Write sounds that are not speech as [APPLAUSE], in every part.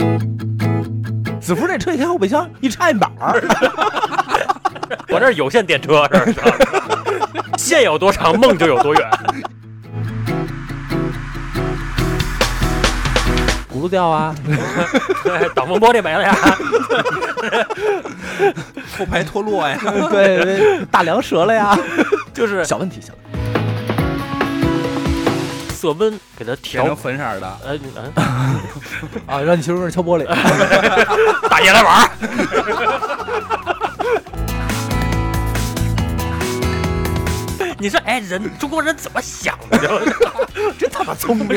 [LAUGHS] 子福这车一开后备箱一插板儿，[LAUGHS] 我这是有线电车，是吧？[LAUGHS] 线有多长，梦就有多远。轱辘掉啊，对，挡风玻璃没了呀。后排脱落呀，对对，大梁折了呀，就是小问题，小问题。色温给它调成，粉色儿的，呃，嗯 [LAUGHS] 啊，让你媳妇儿敲玻璃，[LAUGHS] 大爷来玩儿。[LAUGHS] 你说，哎，人中国人怎么想的？真他妈聪明！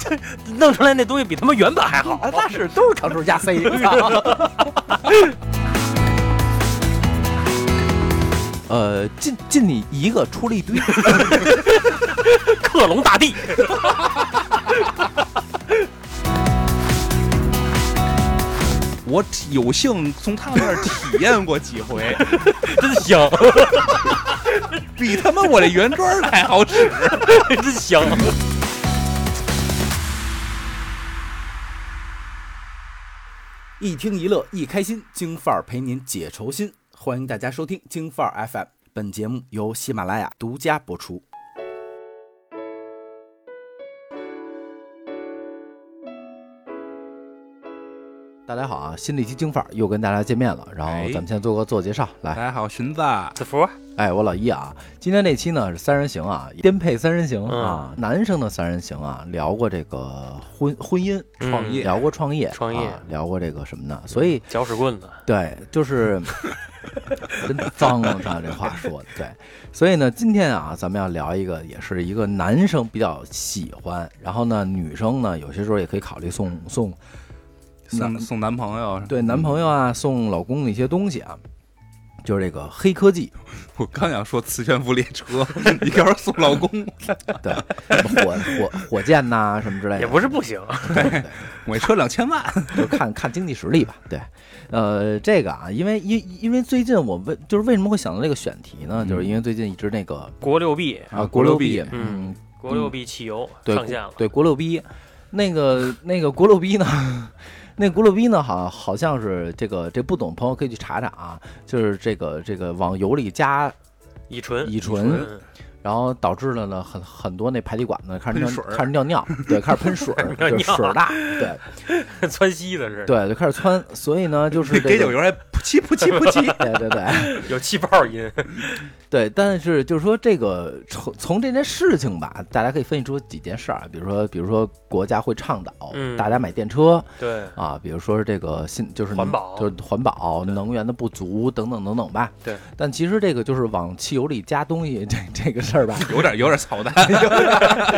这弄出来那东西比他妈原版还好。啊，那是都是 Ctrl 加 C。呃，进进你一个，出了一堆。克隆大帝，[LAUGHS] 我有幸从他们那儿体验过几回，[LAUGHS] 真香，比他妈我这原装的还好使。[LAUGHS] 真香。一听一乐一开心，京范儿陪您解愁心。欢迎大家收听京范儿 FM，本节目由喜马拉雅独家播出。大家好啊，新的一期京范儿又跟大家见面了。然后哎。咱们先做个自我介绍，来。大，家好，荀子，子福，哎，我老一啊，今天这期呢是三人行啊，颠沛三人行啊，男生的三人行啊，聊过这个婚婚姻嗯创业。聊过创业，创业。啊聊过这个什么呢？所以搅屎棍子，对，就是 [LAUGHS] 真脏啊，他这话说的对。所以呢，今天啊，咱们要聊一个，也是一个男生比较喜欢，然后呢，女生呢有些时候也可以考虑送送送送男朋友，对男朋友啊，送老公的一些东西啊。就是这个黑科技，[LAUGHS] 我刚想说磁悬浮列车，[LAUGHS] 你要是送老公，[LAUGHS] 对，什么火火火箭呐、什么之类的，也不是不行。我一车两千万，就看看经济实力吧。对，呃，这个啊，因为因因为最近我为就是为什么会想到这个选题呢？就是因为最近一直那个国六 B，啊，国六六 B，B，嗯，国六 B 汽油对上线了，对，国六 B，那个那个国六 B 呢，那咕噜逼呢，好好像是这个这不懂的朋友可以去查查啊，就是这个这个往油里加乙醇，乙醇，嗯然后导致了呢很很多那排气管子开始尿水开始尿尿，对，开始喷水 [LAUGHS] 水大，对 [LAUGHS] 窜稀的是，对，就开始窜，所以呢，就是这个给酒油还噗气噗气噗气，[LAUGHS] 对对对。有气泡音，对，但是就是说这个从从这件事情吧，大家可以分析出几件事儿啊，比如说比如说国家会倡导嗯大家买电车对，啊，比如说是这个新就是环保就是环保能源的不足等等等等吧。对，但其实这个就是往汽油里加东西这这个事儿吧，[LAUGHS] 有点有点操蛋，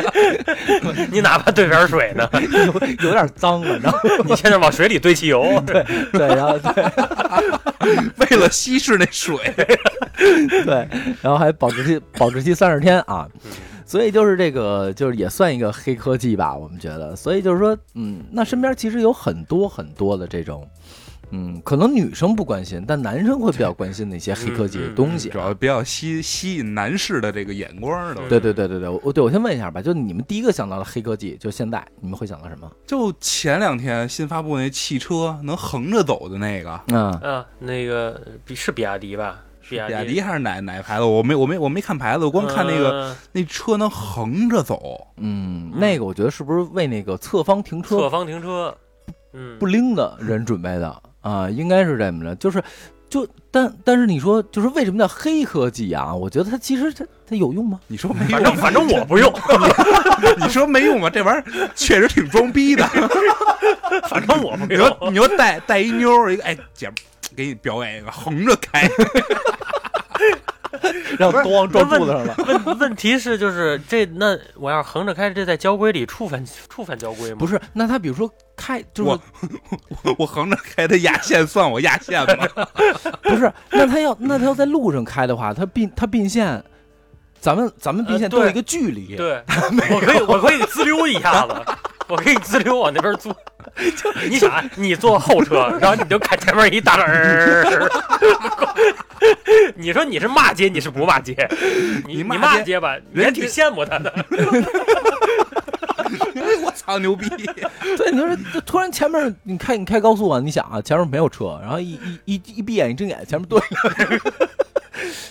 [LAUGHS] 你哪怕兑点水呢，[LAUGHS] 有有点脏了，然后你现在往水里兑汽油，对，对，然后对为了稀释那水，对，[LAUGHS] 然后还保质期 [LAUGHS] 保质期三十天啊。嗯所以就是这个，就是也算一个黑科技吧，我们觉得。所以就是说，嗯，那身边其实有很多很多的这种，嗯，可能女生不关心，但男生会比较关心的一些黑科技的东西主。要比较吸吸引男士的这个眼光的。对对对对对，我对我先问一下吧，就你们第一个想到的黑科技，就现在你们会想到什么？就前两天新发布那汽车能横着走的那个，嗯，啊，那个比是比亚迪吧？比亚比亚迪还是哪哪牌子？我没我没我没看牌子，我光看那个、呃那车能横着走。嗯，那个我觉得是不是为那个侧方停车侧方停车，嗯，不灵的人准备的啊？应该是这么着，就是。就但但是你说就是为什么叫黑科技啊？我觉得它其实它它有用吗？你说没用？反正反正我不用，[LAUGHS] 你说没用吗？这玩意儿确实挺装逼的。[LAUGHS] 反正我不你说。你说带带一妞儿一个，哎姐给你表演一个横着开，[LAUGHS] 让咣撞柱子上了。问问题是就是这那我要是横着开，这在交规里触犯触犯交规吗？不是，那他比如说开就是我我 [LAUGHS] 我横着开的压线算我压线吗？[LAUGHS] 不是，那他要那他要在路上开的话，他并他并线，咱们咱们并线呃都有一个距离。对，我可以我可以滋溜一下子，[LAUGHS] 我给你自溜往那边坐。你想，你坐后车，然后你就看前面一大人，[LAUGHS] 你说你是骂街，你是不骂街？你你你骂街吧，你还人挺羡慕他的。[LAUGHS] 哎我操！牛逼！对，你说这突然前面你开你开高速啊，你想啊，前面没有车，然后一一一一闭眼一睁眼，前面对了，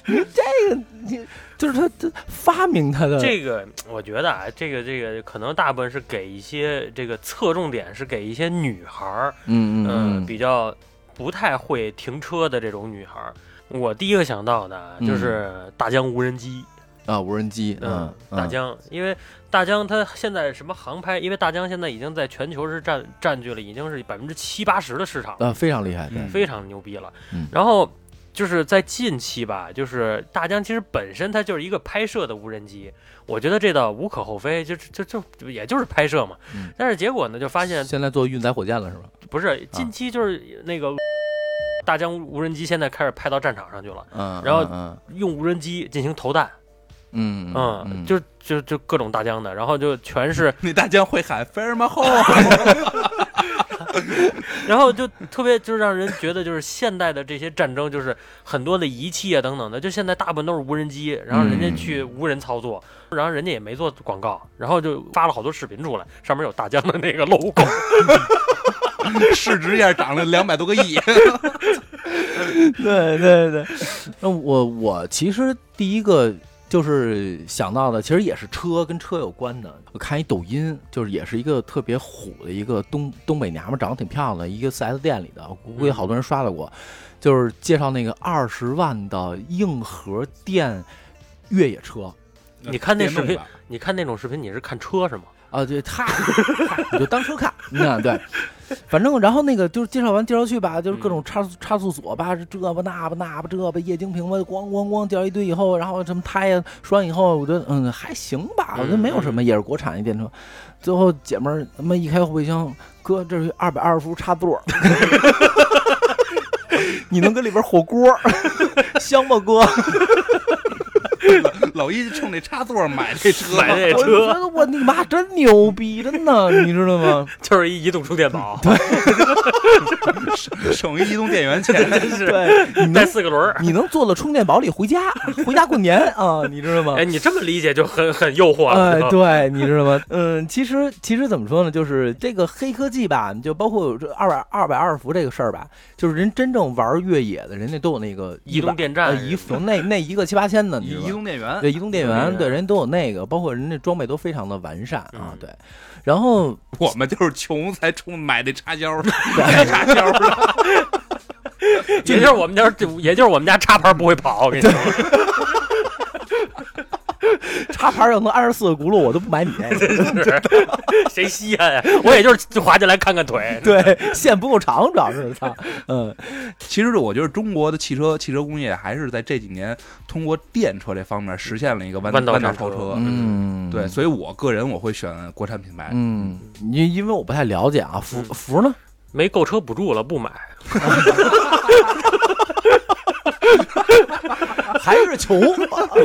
你这个你就是他他发明他的这个我觉得啊，这个这个可能大部分是给一些这个侧重点是给一些女孩儿，嗯嗯嗯，比较不太会停车的这种女孩儿。我第一个想到的嗯。就是大疆无人机，啊无人机嗯大疆，因为大疆它现在什么航拍，因为大疆现在已经在全球是占占据了已经是百分之七八十的市场，啊非常厉害对。嗯非常牛逼了。嗯。然后就是在近期吧，就是大疆其实本身它就是一个拍摄的无人机，我觉得这倒无可厚非，就就就就也就是拍摄嘛。嗯但是结果呢，就发现现在做运载火箭了是吧？不是近期就是那个大疆无人机现在开始派到战场上去了，嗯，然后嗯用无人机进行投弹，嗯嗯，就就就各种大疆的，然后就全是，[LAUGHS] 那大疆会喊 “Fire my home”，[LAUGHS] [LAUGHS] 然后就特别就是让人觉得就是现代的这些战争就是很多的仪器啊等等的，就现在大部分都是无人机，然后人家去无人操作，然后人家也没做广告，然后就发了好多视频出来，上面有大疆的那个 logo，[LAUGHS] 市值一下涨了两百多个亿。[LAUGHS] 对对对，那我我其实第一个就是想到的，其实也是车跟车有关的。我看一抖音，就是也是一个特别虎的一个东东北娘们，长得挺漂亮的一个 4S 店里的，我估计好多人刷到过，就是介绍那个二十万的硬核电越野车你看那视频你看那种视频你是看车是吗？啊，对，他，你就当车看，那 [LAUGHS] 对。反正，然后那个就是介绍完介绍去吧，就是各种差速差速锁吧，这吧那吧那吧这吧液晶屏吧，咣咣咣掉一堆以后，然后什么胎呀说完以后，我觉得嗯还行吧，我觉得没有什么，也是国产一电车。最后姐们儿他妈一开后备箱，哥这是二百二十伏插座，[LAUGHS] 你能搁里边火锅，[LAUGHS] 香吗哥？[LAUGHS] 老一冲那插座买这车，买这我车觉得我你妈真牛逼，真的，你知道吗？[LAUGHS] 就是一移动充电宝，[LAUGHS] 对省一移动电源钱。真是对，你带四个轮儿。你能坐到充电宝里回家，回家过年啊，你知道吗？哎，你这么理解就很很诱惑了。哎，对，你知道吗？嗯，其实其实怎么说呢，就是这个黑科技吧，就包括这二百二百二十伏这个事儿吧，就是人真正玩越野的，人家都有那个移动电站呃移动那那一个七八千的，你移知道吧移动电源，对移动电源，对人都有那个，包括人家装备都非常的完善啊嗯，对。然后 [LAUGHS] 我们就是穷才充买那插销，买插销的。[LAUGHS] 也就是我们家，也就是我们家插盘不会跑。我跟你说，[LAUGHS] [LAUGHS] 插盘要能二十四个轱辘，我都不买你那个。是 [LAUGHS] 谁稀罕呀？我也就是滑进来看看腿。[LAUGHS] 对，线不够长，主要是操，嗯其实我觉得中国的汽车汽车工业还是在这几年通过电车这方面实现了一个弯弯道弯道超车。嗯，对，所以我个人我会选国产品牌。嗯，因因为我不太了解啊，福嗯福呢？没购车补助了，不买。还是穷，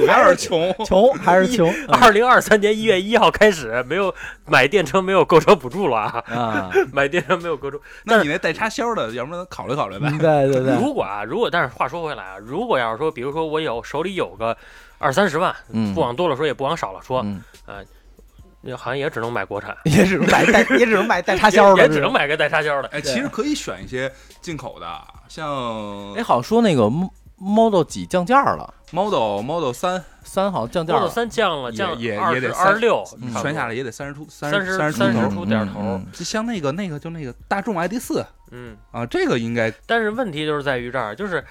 还是穷，穷还是穷二零二三年一月一号开始，没有买电车没有购车补助了啊！啊？买电车没有购车。那你那带插销的，要不然考虑考虑呗。对对对，如果啊，如果但是话说回来啊，如果要是说，比如说我有手里有个二三十万，嗯不往多了说，也不往少了说，呃，那好像也只能买国产，也只能买带，也只能买带插销的，也只能。买个带插销的。哎，其实可以选一些进口的，像哎，好像说那个 Model 几降价了，Model Model 三，三好像降价 Model 了，三降了，也降也也得二十六嗯，全下来也得三十出三三十三三十出头。出点头嗯就像那个那个就那个大众 ID 四嗯。啊，这个应该但是问题就是在于这儿，就是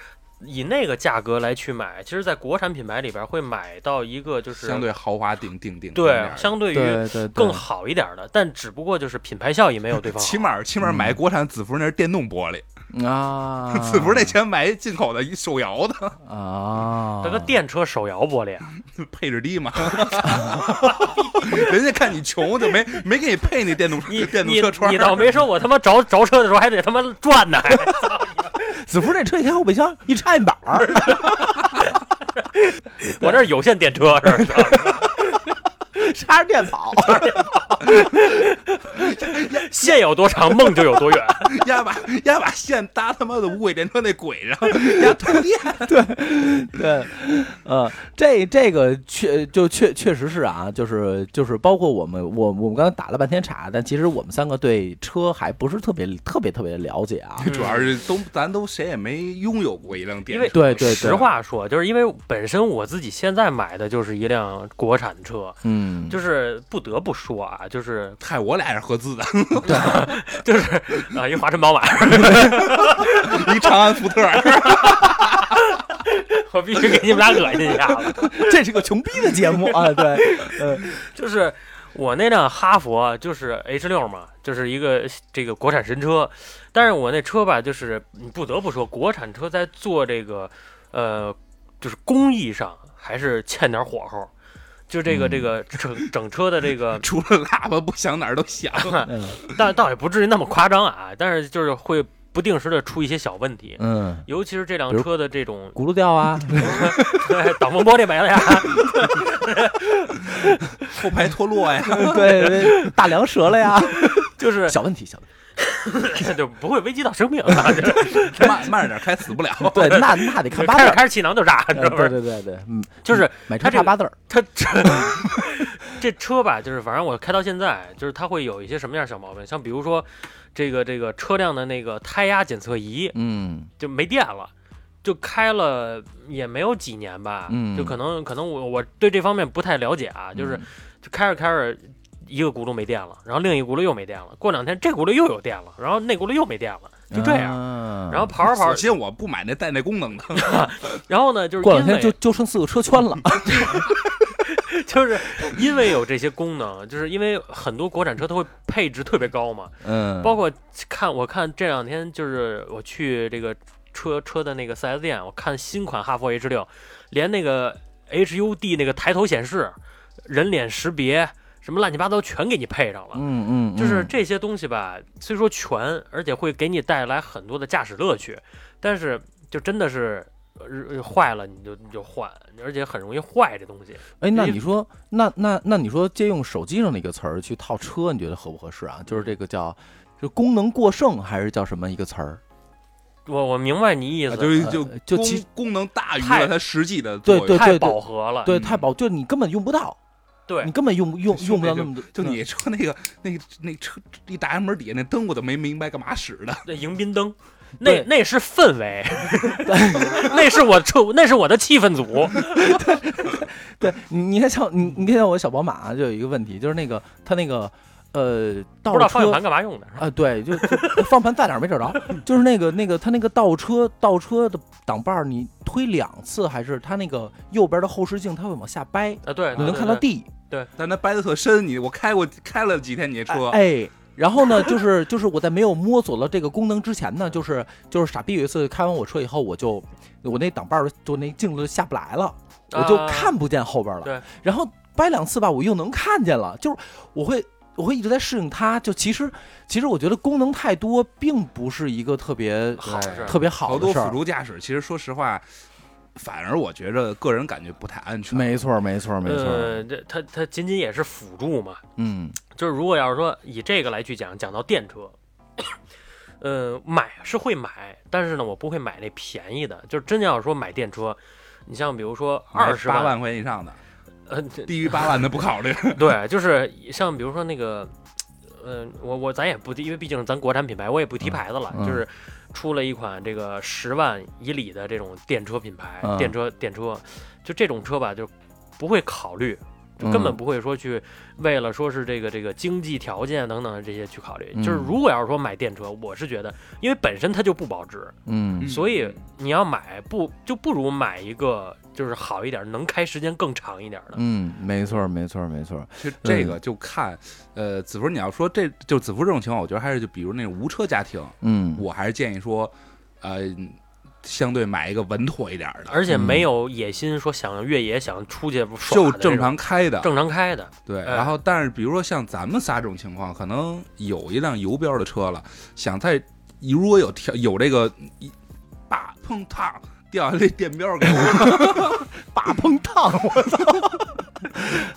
以那个价格来去买，其实，在国产品牌里边会买到一个就是相对豪华顶顶顶对相对于更好一点的，但只不过就是品牌效益没有对方。[LAUGHS] 起码起码买国产子服那是电动玻璃，啊，[LAUGHS] 子服那钱买一进口的一手摇的，啊，这个电车手摇玻璃啊，[LAUGHS] 配置低嘛。[LAUGHS] 人家看你穷，就没没给你配那电动你电动车窗。你倒没说，我他妈着着车的时候还得他妈转呢，还子福那车一开后备箱一插一板儿，我这是有线电车是吧？插着电跑，[LAUGHS] 线有多长，梦就有多远。[LAUGHS] 压把压把线搭他妈的无轨电车那轨上，压通电。[LAUGHS] 对对，呃，这这个确就确确实是啊，就是就是包括我们我我们刚才打了半天岔，但其实我们三个对车还不是特别特别特别了解啊。主要是都咱都谁也没拥有过一辆电因为车，对对对实话说，就是因为本身我自己现在买的就是一辆国产车，嗯，就是不得不说啊，就是嗨，我俩是合资的，[LAUGHS] 就是啊，一华晨宝马，[LAUGHS] 一长安福特，[LAUGHS] 我必须给你们俩恶心一下子。这是个穷逼的节目啊，对，呃，就是我那辆哈佛就是 H 六嘛，就是一个这个国产神车，但是我那车吧，就是你不得不说，国产车在做这个呃，就是工艺上还是欠点火候。就这个嗯。这个整整车的这个 [LAUGHS] 除了喇叭不响哪儿都响。[LAUGHS] 嗯但倒也不至于那么夸张啊，但是就是会不定时的出一些小问题，嗯，尤其是这辆车的这种轱辘掉啊，[LAUGHS] 挡风玻璃没了呀，后排脱落呀，对，对大梁折了呀，就是小问题，小问题，[LAUGHS] 就不会危及到生命啊，[LAUGHS] 就慢慢着点开，死不了。对，那那得看 [LAUGHS] 八字，开着开着气囊就炸，呃是不是？对对对对，嗯，就是买车它这个差八字儿，他这这车吧，就是反正我开到现在，就是它会有一些什么样小毛病，像比如说这个这个车辆的那个胎压检测仪嗯就没电了。就开了也没有几年吧，嗯就可能可能我我对这方面不太了解啊，就是嗯就开着开着，一个轱辘没电了，然后另一轱辘又没电了，过两天这轱辘又有电了，然后那轱辘又没电了，就这样。样然后跑着跑着，首先我不买那带那功能的，[LAUGHS] 然后呢，就是过两天为就就剩四个车圈了，[LAUGHS] 就是因为有这些功能，就是因为很多国产车它会配置特别高嘛，嗯，包括看我看这两天就是我去这个车车的那个四 S 店，我看新款哈弗 H 六，连那个 HUD 那个抬头显示、人脸识别什么乱七八糟全给你配上了。嗯嗯，就是嗯这些东西吧，虽说全，而且会给你带来很多的驾驶乐趣，但是就真的是呃坏了你就你就换，而且很容易坏这东西。哎，那你说，那那那你说借用手机上的一个词儿去套车，你觉得合不合适啊？就是这个叫，就功能过剩，还是叫什么一个词儿？我我明白你意思，就是就功就其功能大于了它实际的作用。对对太饱和了。对，嗯太饱，就你根本用不到，对你根本用用用不到那么多。就你说那个那个那车一打开门底下那灯，我都没明白干嘛使的。那迎宾灯，那那是氛围，[LAUGHS] 那是我车，那是我的气氛组。对你，你看像你，你看像我小宝马就有一个问题，就是那个它那个呃倒不知道方向盘干嘛用的？啊，对，就就方向盘在哪儿没找着，[LAUGHS] 就是那个那个它那个倒车倒车的挡把儿，你推两次还是它那个右边的后视镜它会往下掰，啊，对，你能看到地，但它掰的特深，你我开过开了几天你的车，哎。然后呢，[LAUGHS] 就是就是我在没有摸索了这个功能之前呢，就是就是傻逼有一次开完我车以后，我就我那挡把儿就那镜子下不来了，我就啊看不见后边了。对，然后掰两次吧，我又能看见了，就是我会我会一直在适应它。就其实其实我觉得功能太多，并不是一个特别好特别好好多辅的事儿。助驾驶，其实说实话，反而我觉着个人感觉不太安全。没错，没错，没错。呃，这它它仅仅也是辅助嘛。嗯 [CLEARS THROAT] 就是如果要是说以这个来去讲，讲到电车，呃，买是会买，但是呢，我不会买那便宜的。就是真要是说买电车，你像比如说二十八万块钱以上的，呃，[LAUGHS] 低于八万的不考虑。[LAUGHS] 对，就是像比如说那个，呃，我我咱也不提，因为毕竟是咱国产品牌，我也不提牌子了。嗯嗯就是出了一款这个十万以里的这种电车品牌，嗯电车电车，就这种车吧，就不会考虑。就根本嗯不会说去为了说是这个这个经济条件等等的这些去考虑。就是嗯如果要是说买电车，我是觉得，因为本身它就不保值，嗯所以你要买不就不如买一个就是好一点，能开时间更长一点的。嗯，没错，没错，没错。其实这个就看，呃，子福你要说这就子福这种情况，我觉得还是就比如那种无车家庭，嗯，我还是建议说，呃，相对买一个稳妥一点的，而且嗯没有野心说想越野想出去耍就正常开的。正常开的，对，哎然后但是比如说像咱们仨这种情况，可能有一辆油标的车了，想在如果有条有这个一叭砰烫掉下来电标给我，[LAUGHS] 大碰烫，我操！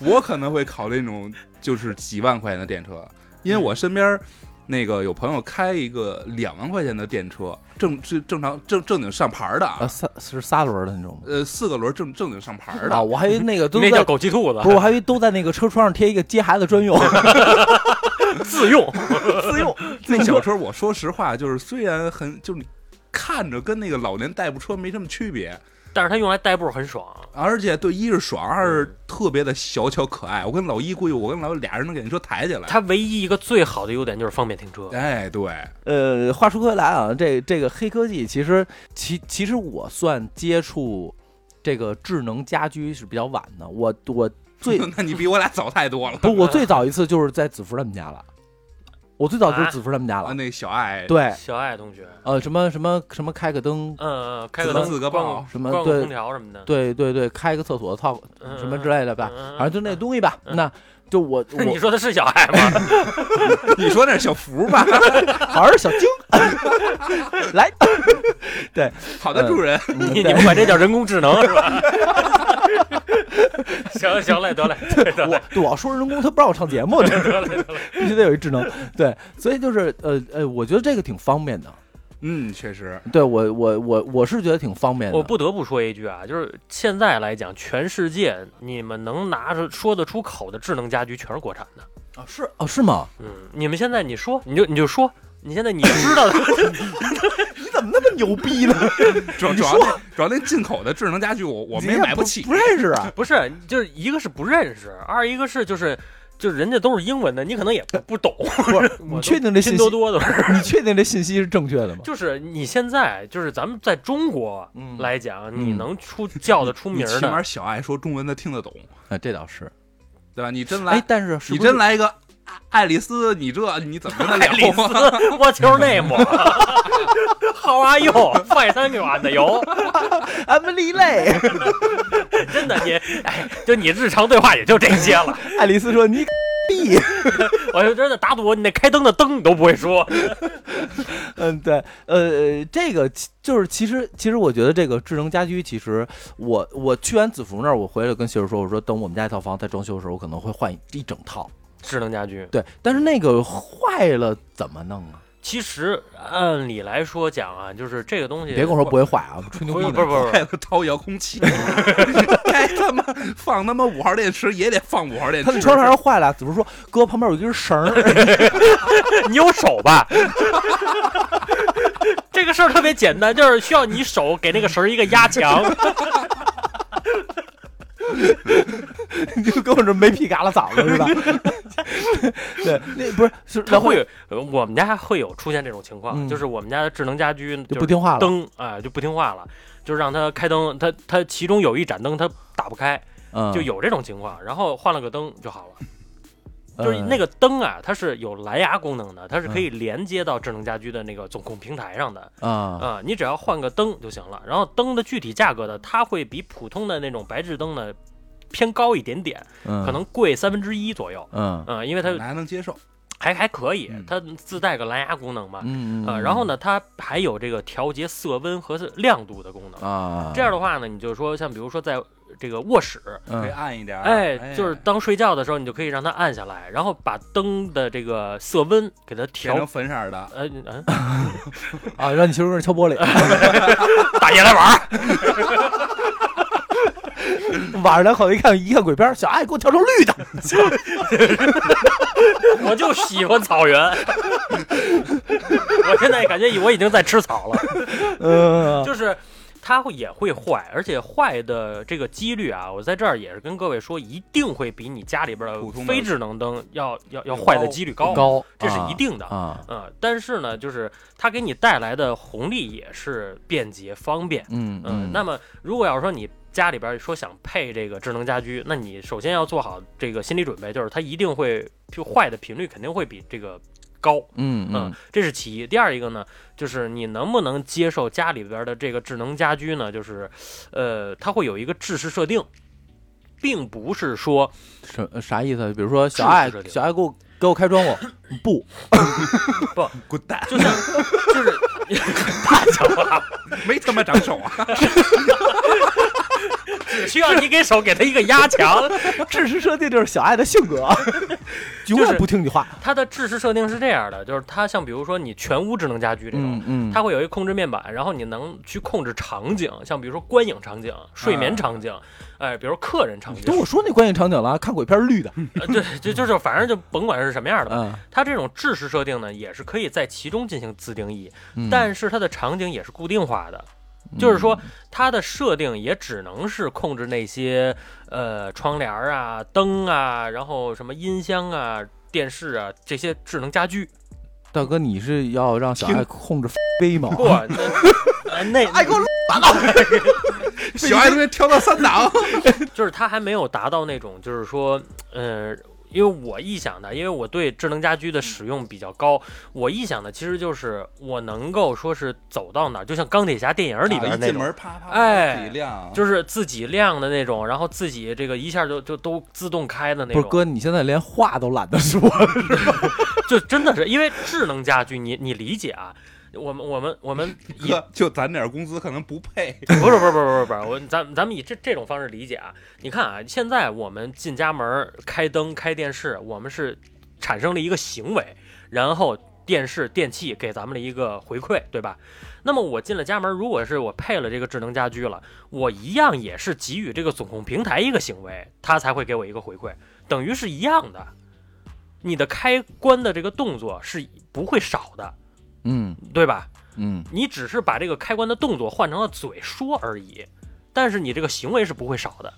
[LAUGHS] 我可能会考虑那种就是几万块钱的电车，因为我身边那个有朋友开一个两万块钱的电车，正正正常正正经上牌的啊，啊，三是仨轮的那种吗？呃，四个轮正正经上牌的。啊，我还以为 [LAUGHS] 那个都那叫在，枸杞兔子。不是，我还以为都在那个车窗上贴一个接孩子专用，[LAUGHS] [LAUGHS] 自用，自用。那小车，我说实话，就是虽然很就是你看着跟那个老年代步车没什么区别，但是它用来代步很爽。而且对一是爽，二是特别的小巧可爱。我跟老一估计，我跟老一俩人能给那车抬起来。它唯一一个最好的优点就是方便停车。哎，对，呃，话说回来啊，这这个黑科技，其实其其实我算接触这个智能家居是比较晚的。我我最 [LAUGHS] 那你比我俩早太多了。不，我最早一次就是在子福他们家了。我最早就是啊子福他们家啊，了。那小爱，对，小爱同学，呃，什么什么什么开个灯，嗯嗯，开个自灯，关自个报什么对。空调什么的，对对对，开个厕所操嗯什么之类的吧，反正就那东西吧。嗯。那就我 [LAUGHS] 你说的是小爱吗？[LAUGHS] 你说那是小福吧？[LAUGHS] 好像是小精来，对好的，主人。嗯你你们管这叫人工智能是吧？行行嘞，得嘞，我对我要说人工，他不让我上节目，这得嘞，得嘞。必须得有一智能。对，所以就是呃呃，我觉得这个挺方便的。嗯，确实，对我我我我是觉得挺方便的。我不得不说一句啊，就是现在来讲，全世界你们能拿着说得出口的智能家居全是国产的。啊是哦是吗？嗯，你们现在你说，你就你就说，你现在你知道的 [LAUGHS] [LAUGHS] 你怎么那么牛逼呢？[LAUGHS] 主要主要那主要那进口的智能家居，我我没你也不买起。不认识啊。不是，就是一个是不认识，二一个是就是就是人家都是英文的，你可能也不不懂。不是，[LAUGHS] 你确定这信息？拼多多的，你确定这信息是正确的吗？就是你现在就是咱们在中国嗯来讲，嗯你能出叫得出名儿的，起码小爱说中文的听得懂，啊，这倒是。对吧？你真哎来，，但是是你真来一个爱爱丽丝，你这你怎么跟他爱丽丝？，What's your name？How are you？快餐馆的油，Emily 累？[LAUGHS] 真的你，哎，就你日常对话也就这些了。爱丽丝说你逼。[LAUGHS] 我就真的打赌，你那开灯的灯你都不会说。嗯，对，呃，这个就是其实其实我觉得这个智能家居，其实我我去完子福那儿，我回来跟媳妇说，我说等我们家一套房在装修的时候，我可能会换一一整套。智能家居，对，但是那个坏了怎么弄啊？其实按理来说讲啊，就是这个东西，别跟我说不会坏啊，吹牛逼不是不是坏了掏遥控器，[LAUGHS] 该他妈放他妈五号电池也得放五号电池。他那窗帘坏了，怎么说哥旁边有一根绳儿，[LAUGHS] 你有手吧？[LAUGHS] 这个事儿特别简单，就是需要你手给那个绳儿一个压强。你就跟我这没皮嘎啦嗓子是吧？[LAUGHS] 对，那不是是它会有，呃我们家会有出现这种情况，嗯就是我们家的智能家居就不听话了。灯啊、就不听话了，就让它开灯，它它其中有一盏灯它打不开，嗯，就有这种情况，然后换了个灯就好了。就是嗯那个灯啊，它是有蓝牙功能的，它是可以连接到智能家居的那个总控平台上的啊啊、你只要换个灯就行了。然后灯的具体价格呢，它会比普通的那种白炽灯呢偏高一点点，嗯。可能贵三分之一左右。嗯。嗯、因为它还能接受，还还可以嗯，它自带个蓝牙功能嘛。嗯呃，然后呢，它还有这个调节色温和亮度的功能。啊。这样的话呢，你就说像比如说在这个卧室，可以嗯暗一点。哎，就是当睡觉的时候，你就可以让它暗下来，然后把灯的这个色温给它变调成。粉色的，呃嗯，[LAUGHS] [LAUGHS] 啊，让你媳妇敲玻璃，[LAUGHS] 大爷来玩儿，[LAUGHS] 晚上两口子一看一看鬼片，小爱给我调成绿的，[LAUGHS] 我就喜欢草原。我现在感觉我已经在吃草了，嗯，[LAUGHS] 就是它会也会坏，而且坏的这个几率啊，我在这儿也是跟各位说，一定会比你家里边普通的的非智能灯要要要坏的几率高，高，这是一定的。啊，嗯，但是呢，就是它给你带来的红利也是便捷方便。嗯嗯，那么如果要是说你家里边说想配这个智能家居，那你首先要做好这个心理准备，就是它一定会就坏的频率肯定会比这个高。嗯嗯，这是其一。第二一个呢，就是你能不能接受家里边的这个智能家居呢？就是，呃，它会有一嗯个制式设定，并不是说什啥意思？比如说小爱是是是小爱给我给我开窗户，[LAUGHS] 不，不 [LAUGHS] 滚蛋，就像就是 [LAUGHS] 没他妈长手啊！只需要你给手给他一个压强。支持设定就是小爱的性格，[LAUGHS] 就是不听你话。它的制式设定是这样的，就是它像比如说你全屋智能家居这种，嗯它会有一个控制面板，然后你能去控制场景，像比如说观影场景、睡眠场景，哎，比如客人场景。跟，我说那观影场景了，看鬼片绿的，呃对，就就是反正就甭管是什么样的吧。嗯，它这种制式设定呢，也是可以在其中进行自定义，嗯。但是它的场景也是固定化的，就是说它的设定也只能是控制那些呃窗帘儿啊、灯啊，然后什么音箱啊、电视啊这些智能家居。大哥，你是要让小爱控制飞吗？不，那爱给我 [LAUGHS] 小爱这边跳到三档，就是它还没有达到那种，就是说，呃，因为我臆想的，因为我对智能家居的使用比较高，我臆想的其实就是我能够说是走到哪儿，就像钢铁侠电影里边啊一进那种，门啪啪，哎自己亮，就是自己亮的那种，然后自己这个一下就就都自动开的那种，不是哥，你现在连话都懒得说，[LAUGHS] 就真的是因为智能家居，你你理解啊。我们我们我们 [LAUGHS] 以哥就攒点工资可能不配。[LAUGHS] 不是不是不是不是不是，我咱咱们以这这种方式理解啊。你看啊，现在我们进家门儿开灯开电视，我们是产生了一个行为，然后电视电器给咱们了一个回馈，对吧？那么我进了家门，如果是我配了这个智能家居了，我一样也是给予这个总控平台一个行为，它才会给我一个回馈，等于是一样的。你的开关的这个动作是不会少的，嗯对吧？嗯你只是把这个开关的动作换成了嘴说而已，但是你这个行为是不会少的。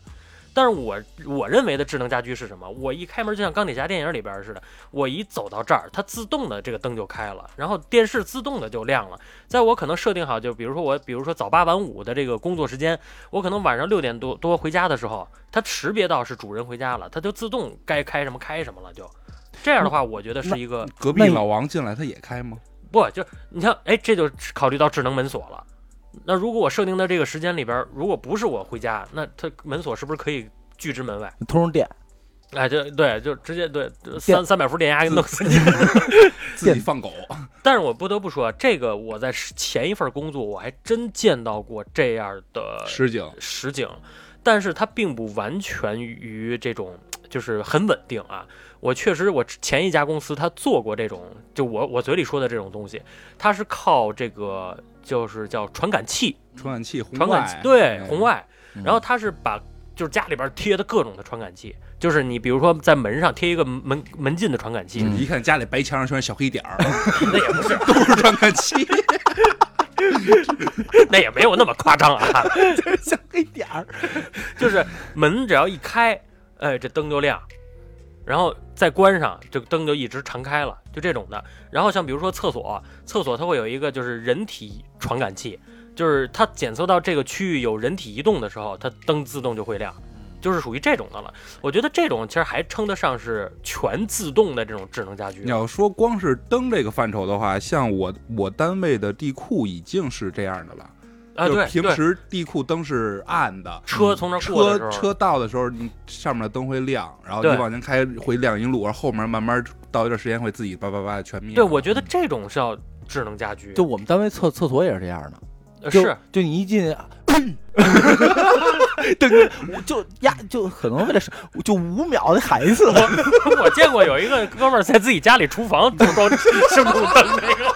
但是我我认为的智能家居是什么？我一开门就像钢铁侠电影里边似的，我一走到这儿，它自动的这个灯就开了，然后电视自动的就亮了。在我可能设定好，就比如说我，比如说早八晚五的这个工作时间，我可能晚上六点多多回家的时候，它识别到是主人回家了，它就自动该开什么开什么了，就这样的话，我觉得是一个隔壁老王进来他也开吗？不，就你像，哎，这就考虑到智能门锁了。那如果我设定的这个时间里边，如果不是我回家，那它门锁是不是可以拒之门外？通上电，哎，就对，就直接对三三百伏电压给弄死你。[LAUGHS] 自己放狗，但是我不得不说，这个我在前一份工作我还真见到过这样的实景实景，但是它并不完全于这种，就是很稳定啊。我确实，我前一家公司他做过这种，就我我嘴里说的这种东西，它是靠这个就是叫传感器，传感器红传感器外，对哎红外，嗯然后它是把就是家里边贴的各种的传感器，就是你比如说在门上贴一个门门禁的传感器，嗯一看家里白墙上全是小黑点儿，[LAUGHS] 那也不是，都是传感器。[LAUGHS] 那也没有那么夸张啊，[LAUGHS] 小黑点儿。就是门只要一开，哎，这灯就亮，然后再关上，这个灯就一直常开了，就这种的。然后像比如说厕所，厕所它会有一个就是人体传感器，就是它检测到这个区域有人体移动的时候，它灯自动就会亮，就是属于这种的了。我觉得这种其实还称得上是全自动的这种智能家居你。要说光是灯这个范畴的话，像我我单位的地库已经是这样的了。啊，就对对，平时地库灯是暗的，车从那儿过的时候，车车到的时候，你上面的灯会亮，然后你往前开会亮一路，然后后面慢慢到一段时间会自己叭叭叭全灭。对，我觉得这种是要智能家居，就我们单位厕厕所也是这样的，是就你一进，[LAUGHS] 对，我就呀，就可能为了是就五秒的喊一次，我见过有一个哥们儿在自己家里厨房就装声控灯那个。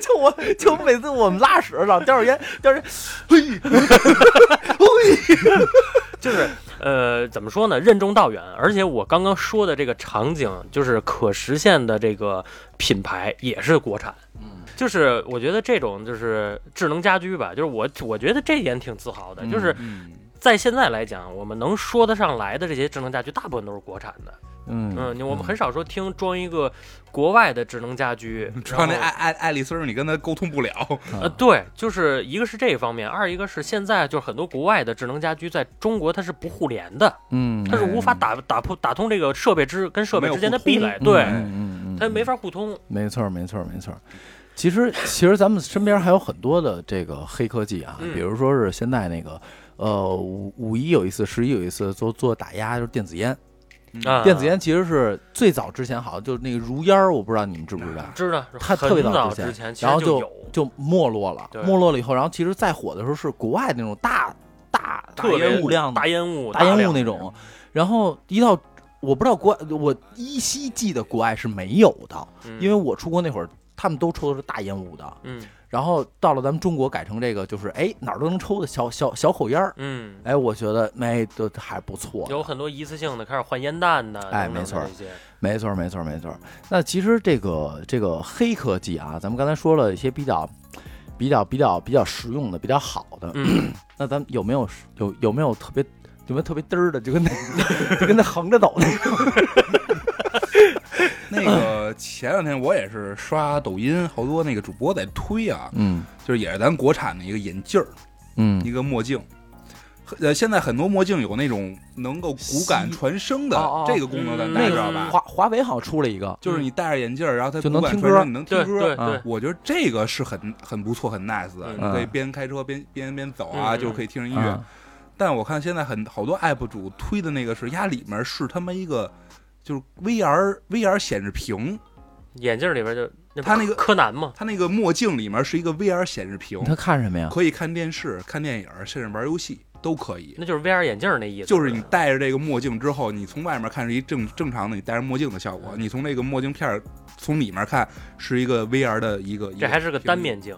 就我就每次我们拉屎老叼着烟，叼着烟，嘿，[LAUGHS] 就是呃，怎么说呢？任重道远，而且我刚刚说的这个场景，就是可实现的这个品牌也是国产。嗯，就是我觉得这种就是智能家居吧，就是我我觉得这点挺自豪的，嗯就是嗯，在现在来讲，我们能说得上来的这些智能家居，大部分都是国产的。嗯嗯，我们很少说听装一个国外的智能家居，[LAUGHS] 主要那爱爱爱丽丝儿，你跟他沟通不了。[LAUGHS] 呃，对，就是一个是这一方面，二一个是现在就是很多国外的智能家居在中国它是不互联的，嗯，它是无法打打破打通这个设备之跟设备之间的壁垒，嗯对，嗯嗯嗯，它没法互通。没错，没错，没错。其实，其实咱们身边还有很多的这个黑科技啊，嗯比如说是现在那个，呃，五五一有一次，十一有一次做做打压，就是电子烟。电子烟其实是最早之前好像就那个如烟儿，我不知道你们知不知道，知道，它特别早之前，前，其然后就有。就没落了，对。没落了以后，然后其实再火的时候是国外那种大大大特别烟雾量的大烟雾、大烟雾那种，然后一到我不知道国外，我依稀记得国外是没有的，嗯。因为我出国那会儿他们都抽的是大烟雾的，嗯然后到了咱们中国改成这个就是哎哪儿都能抽的小小小口烟儿，嗯，哎，我觉得哎都还不错，有很多一次性的，开始换烟弹的，哎没错没错，没错，没错。那其实这个这个黑科技啊，咱们刚才说了一些比较比较比较比较实用的、比较好的。嗯，那咱们有没有有有没有特别有没有特别嘚儿的，就跟那 [LAUGHS] 就跟那横着走那个？[LAUGHS] [LAUGHS] 那个前两天我也是刷抖音，好多那个主播在推啊，嗯。就是也是咱国产的一个眼镜儿，嗯。一个墨镜。呃，现在很多墨镜有那种能够骨感传声的这个功能，咱嗯那个大家知道吧？华华为好像出了一个，就是你戴着眼镜儿，然后它就能听歌你能听歌。我觉得这个是很很不错、很 nice 的，嗯你可以边开车边边边走啊，嗯就可以听着音乐。嗯。但我看现在很好多 UP 主推的那个是压里面是他妈一个就是 VR VR 显示屏，眼镜里边就他那个柯南嘛，他那个墨镜里面是一个 VR 显示屏，他看什么呀？可以看电视、看电影，甚至玩游戏都可以。那就是 VR 眼镜那意思，就是你戴着这个墨镜之后，你从外面看是一正正常的你戴着墨镜的效果，你从那个墨镜片儿从里面看是一个 VR 的一个，这还是个单。面镜，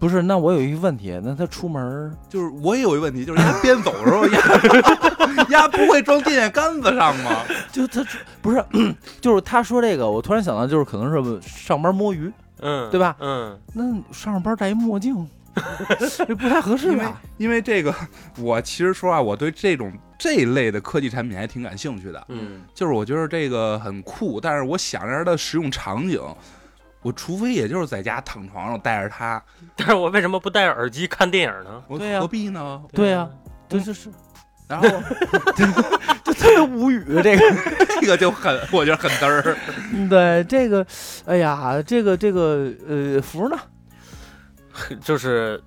不是，那我有一个问题，那他出门儿就是我也有一个问题，就是他边走的时候，压 [LAUGHS] 压不会装电线杆子上吗？就他不是，[CLEARS THROAT] 就是他说这个，我突然想到，就是可能是上班摸鱼，嗯，对吧嗯，那上班戴一墨镜，[LAUGHS] 这不太合适因为吧？因为这个，我其实说啊，我对这种这一类的科技产品还挺感兴趣的。嗯，就是我觉得这个很酷，但是我想着它的使用场景，我除非也就是在家躺床上带着它，[LAUGHS] 但是我为什么不戴着耳机看电影呢？我对呀何必呢？对呀、这就是 [LAUGHS] 然后 [LAUGHS] 就特别无语，这个。这个就很，我觉得很嘚儿。嗯对，这个，哎呀，这个这个呃，福呢？就是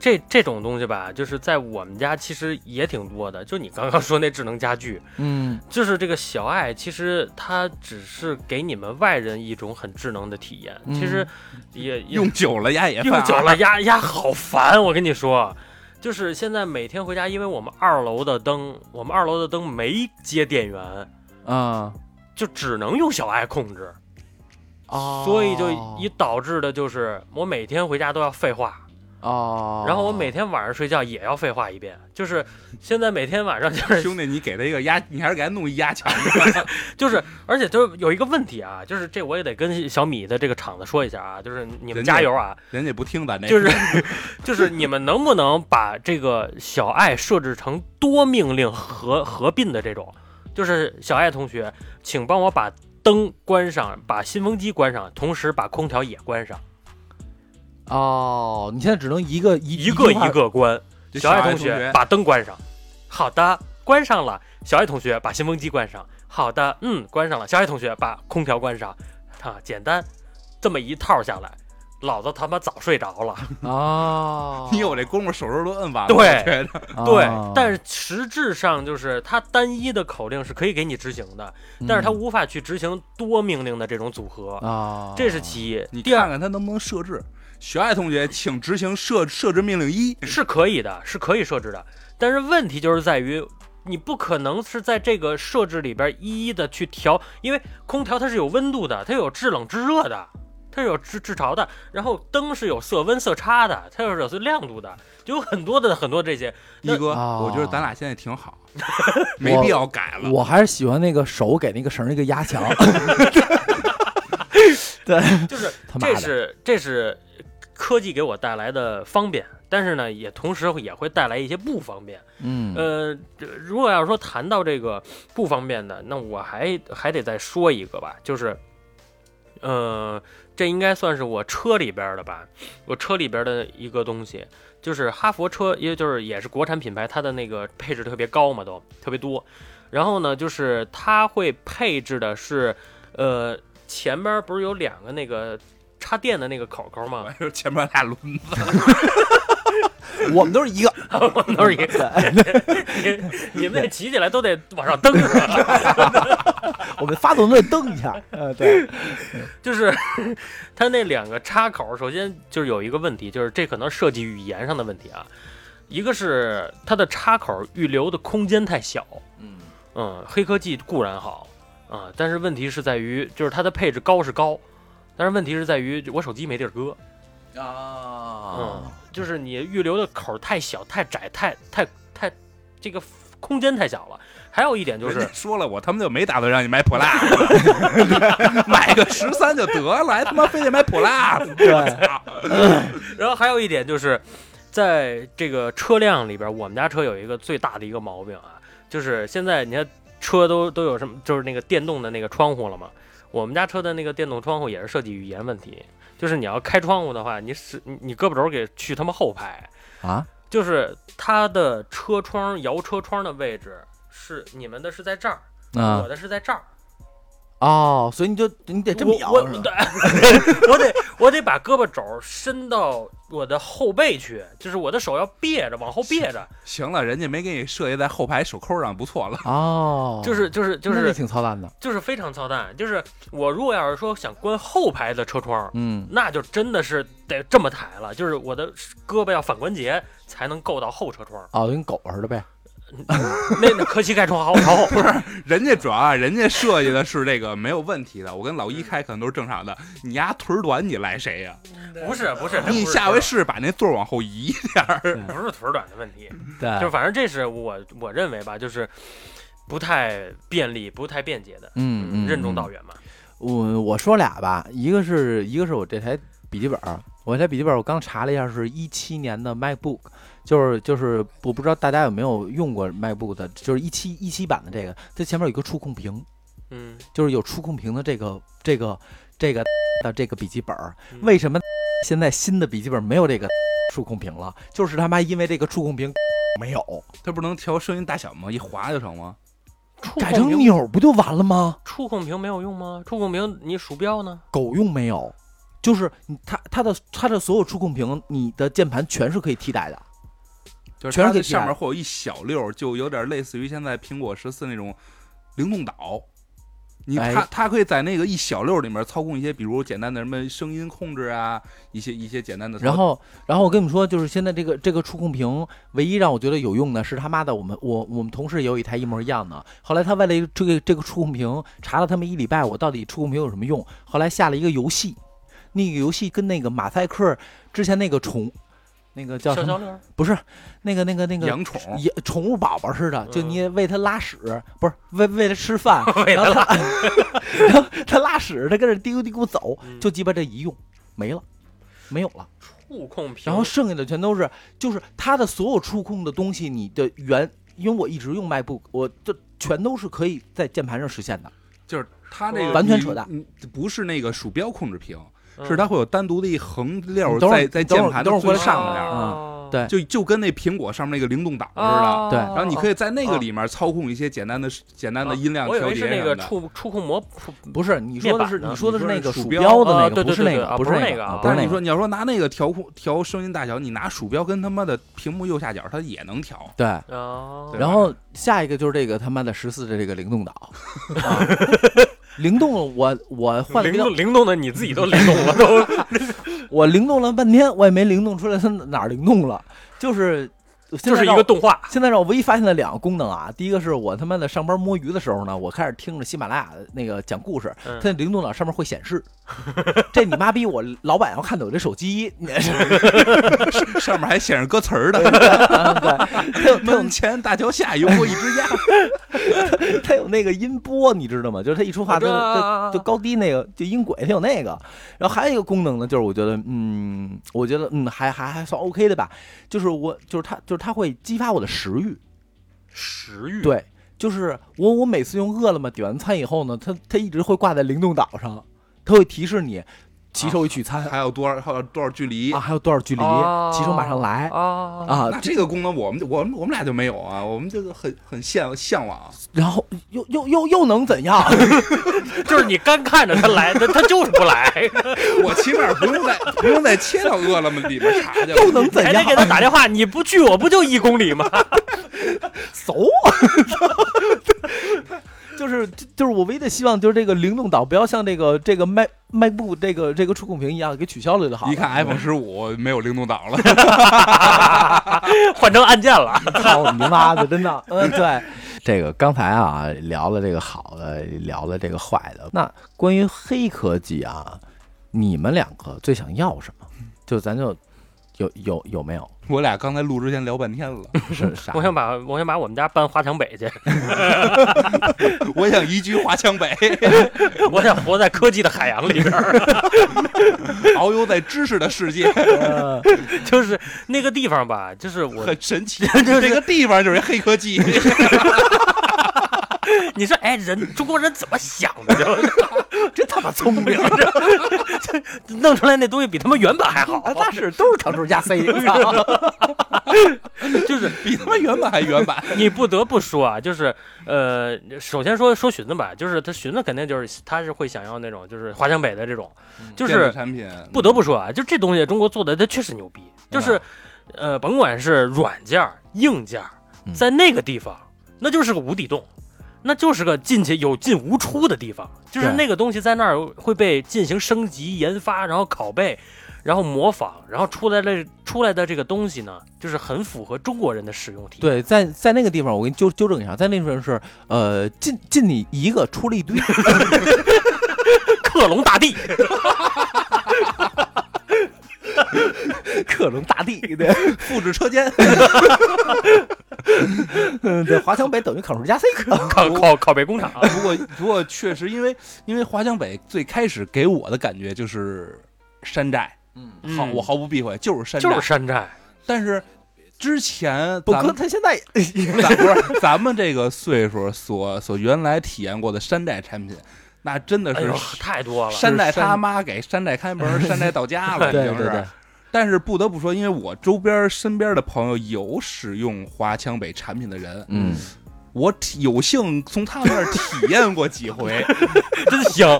这这种东西吧，就是在我们家其实也挺多的。就你刚刚说那智能家具，嗯就是这个小爱，其实它只是给你们外人一种很智能的体验。嗯其实也也用久了呀也用久了，呀呀好烦，我跟你说。就是现在每天回家，因为我们二楼的灯，我们二楼的灯没接电源，啊就只能用小爱控制，哦所以就一导致的就是我每天回家都要废话，哦，然后我每天晚上睡觉也要废话一遍，就是现在每天晚上就是 [LAUGHS] 兄弟，你给他一个压，你还是给他弄一压强。[LAUGHS] 就是，而且就是有一个问题啊，就是这我也得跟小米的这个厂子说一下啊，就是你们加油啊，人家不听咱那，就是 [LAUGHS] 就是你们能不能把这个小爱设置成多命令合合并的这种？就是小爱同学，请帮我把灯关上，把新风机关上，同时把空调也关上，哦，你现在只能一个一一个一个关。小爱同同学把灯关上，好的，关上了。小爱同学把新风机关上，好的，嗯，关上了。小爱同学把空调关上，啊，简单，这么一套下来，老子他妈早睡着了。哦，你有这功夫，手指都摁完了。对对哦，但是实质上就是它单一的口令是可以给你执行的，但是它嗯无法去执行多命令的这种组合，啊，这是其一。你第二看看它能不能设置。小爱同学，请执行设设置命令一。是可以的，是可以设置的，但是问题就是在于。你不可能是在这个设置里边一一的去调，因为空调它是有温度的，它有制冷制热的，它是有制制潮的，然后灯是有色温色差的，它又是有亮度的，就有很多的很多这些。[LAUGHS] 一哥，哦我觉得咱俩现在挺好，没必要改了。我还是喜欢那个手给那个绳儿那个压强。[LAUGHS] 对，就是他妈的，这是这是科技给我带来的方便，但是呢，也同时也会带来一些不方便。嗯呃，这如果要说谈到这个不方便的，那我还还得再说一个吧，就是，呃，这应该算是我车里边的吧，我车里边的一个东西，就是哈佛车，也就是也是国产品牌，它的那个配置特别高嘛，都特别多。然后呢，就是它会配置的是，呃，前边不是有两个那个插电的那个口口吗？[LAUGHS] 就是前面俩轮子，[LAUGHS] 我们都是一个，我们都是一个，你 [LAUGHS] 你们那骑起来都得往上蹬？我们发动都得蹬一下。呃，对，就是它那两个插口，首先就是有一个问题，就是这可能设计语言上的问题啊。一个是它的插口预留的空间太小，嗯嗯，黑科技固然好啊，但是问题是在于，就是它的配置高是高，但是问题是在于我手机没地儿搁，啊嗯，就是你预留的口儿太小、太窄、太太太这个空间太小了。还有一点就是，说了，我他妈就没打算让你买 Plus，[LAUGHS] 买个十三就得了，还他妈非得买 Plus，对，[LAUGHS] 然后还有一点就是，在这个车辆里边，我们家车有一个最大的一个毛病啊，就是现在你看车都都有什么，就是那个电动的那个窗户了嘛。我们家车的那个电动窗户也是设计语言问题，就是你要开窗户的话，你是你你胳膊肘给去他妈后排，啊，就是它的车窗摇车窗的位置是你们的是在这儿，啊。我的是在这儿。哦，所以你就你得这么摇 [LAUGHS] 我得我得把胳膊肘伸到我的后背去，就是我的手要别着，往后别着，行了，人家没给你设计在后排手扣上，不错了。哦，就是就是就是挺操蛋的，就是非常操蛋。就是我如果要是说想关后排的车窗，嗯，那就真的是得这么抬了，就是我的胳膊要反关节才能够到后车窗。哦，跟狗似的呗，[LAUGHS] 那那可膝盖床好朝后，不是人家主要啊，人家设计的是这个没有问题的，我跟老一开可能都是正常的。你丫腿儿短，你赖谁呀、不是不是，你下回试试把那座儿往后移一点儿。[LAUGHS] 不是腿儿短的问题，[LAUGHS] 对，就反正这是我我认为吧，就是不太便利、不太便捷的，嗯嗯，任重嗯道远嘛。我我说俩吧，一个是一个是我这台笔记本，我这台笔记本我刚查了一下，是一七年的 MacBook，就是就是我不知道大家有没有用过 MacBook 的，就是一七一七版的这个，它前面有一个触控屏，嗯，就是有触控屏的这个这个这个的这个笔记本为什么 [LAUGHS] 现在新的笔记本没有这个触控屏了？就是他妈因为这个触控屏 [LAUGHS] 没有，它不能调声音大小吗？一划就成吗？改成钮不就完了吗？触控屏没有用吗？触控屏你鼠标呢？狗用没有，就是你它它的它的所有触控屏，你的键盘全是可以替代的。就是全是上面会有一小溜儿，就有点类似于现在苹果十四那种灵动岛。你哎它它可以在那个一小溜儿里面操控一些，比如简单的什么声音控制啊，一些一些简单的操。然后，然后我跟你们说，就是现在这个这个触控屏，唯一让我觉得有用的是他妈的，我们我我们同事也有一台一模一样的。后来他为了这个这个触控屏，查了他们一礼拜，我到底触控屏有什么用？后来下了一个游戏，那个游戏跟那个马赛克之前那个宠，那个叫什么？小小，不是那个那个那个养宠，也宠物宝宝似的，就嗯你喂它拉屎，不是喂喂它吃饭，[LAUGHS] 为了然后它然后它拉屎，它跟着嘀咕嘀咕走，嗯就鸡巴这一用没了，没有了。触控屏，然后剩下的全都是，就是它的所有触控的东西，你的原，因为我一直用 MacBook，我这全都是可以在键盘上实现的。就是它那个完全扯淡你不是那个鼠标控制屏，嗯是它会有单独的一横溜在在键盘的最上边儿，哦。对。就就跟那苹果上面那个灵动岛似的。哦对。然后你可以在那个哦。里面操控一些简单的、简单的哦。音量我以调节是那个。触触控模，不是你说的是你说的是那个鼠标的那个，不是那个，不是那个啊个啊，不是那个。但是你说你要说拿那个调控调声音大小，你拿鼠标跟他妈的屏幕右下角，它也能调。对，然后下一个就是这个他妈的十四的这个灵动岛，啊 [LAUGHS] 灵动了我我换了灵动灵动的你自己都灵动了都，[LAUGHS] 我灵动了半天，我也没灵动出来它哪儿灵动了，就是就是一个动画，现在让我唯一发现的两个功能啊，第一个是我他妈的上班摸鱼的时候呢，我开始听着喜马拉雅的那个讲故事，嗯。它那灵动岛上面会显示，[LAUGHS] 这你妈逼我老板要看到我这手机，[LAUGHS] 上面还显示歌词儿的，门前大桥下有过一只鸭。[LAUGHS] 它有那个音波，你知道吗？就是它一说话，就就高低那个就音轨，它有那个。然后还有一个功能呢，就是我觉得，嗯，我觉得嗯还还还算 OK 的吧，就是我就是它就是它会激发我的食欲，食欲，对，就是我我每次用饿了么点完餐以后呢，它它一直会挂在灵动岛上，它会提示你骑手一取餐还有多少还有多少距离啊，还有多少距离，哦骑手马上来啊啊那，这个功能我们我们我们俩就没有啊，我们这个很很向向往。然后又又又又能怎样？[LAUGHS] 就是你干看着他来，他他就是不来，[LAUGHS] 我起码不用再不用再切到饿了么里面查去了。又能怎样还得给？他打电话，你不去我不就一公里吗？[LAUGHS] 走啊！就是就是我唯一的希望就是这个灵动岛不要像这个这个麦麦布这个这个触控屏一样给取消了就好了。一看 iPhone 十五没有灵动岛了，[LAUGHS] 换成按键了。[LAUGHS] 操你妈的，真的，[LAUGHS] 嗯，对。这个刚才啊聊了这个好的，聊了这个坏的。那关于黑科技啊，你们两个最想要什么？就咱就有有有没有？[LAUGHS] 我俩刚才录之前聊半天了，是啥？我想把我想把我们家搬华强北去，[LAUGHS] 我想移居华强北，[LAUGHS] 我想活在科技的海洋里边儿，遨游在知识的世界，呃就是那个地方吧，就是我很神奇。就是这个地方就是黑科技，你说，哎，人中国人怎么想的？就真他妈聪明！这弄出来那东西比他妈原版还好啊，，那是都是 Ctrl 加 C，[LAUGHS] 就是比他妈原版还原版。你不得不说啊，就是呃，首先说说荀子吧，就是他荀子肯定就是他是会想要那种就是华强北的这种，就是产品不得不说啊，就这东西中国做的它确实牛逼，就是呃，甭管是软件硬件在那个地方那就是个无底洞。那就是个进去有进无出的地方，就是那个东西在那儿会被进行升级、研发，然后拷贝，然后模仿，然后出来的出来的这个东西呢，就是很符合中国人的使用体验。对，在在那个地方，我给你纠纠正一下，在那地方是呃进进你一个出了一堆，[LAUGHS] 克隆大帝，[LAUGHS] 克隆大地，对，[LAUGHS] 复制车间，[LAUGHS] 嗯对，华强北等于 Ctrl 加 C，拷拷拷贝工厂。不过不过确实，因为因为华强北最开始给我的感觉就是山寨，嗯，好我毫不避讳，就是山寨。就是山寨，但是之前不哥他现在咱不是咱们这个岁数所所原来体验过的山寨产品，那真的是哎，太多了。山寨他妈给山寨开门，山寨到家了，已经是。对对对，但是不得不说，因为我周边身边的朋友有使用华强北产品的人，嗯，我体有幸从他们那儿体验过几回，[LAUGHS] 真香，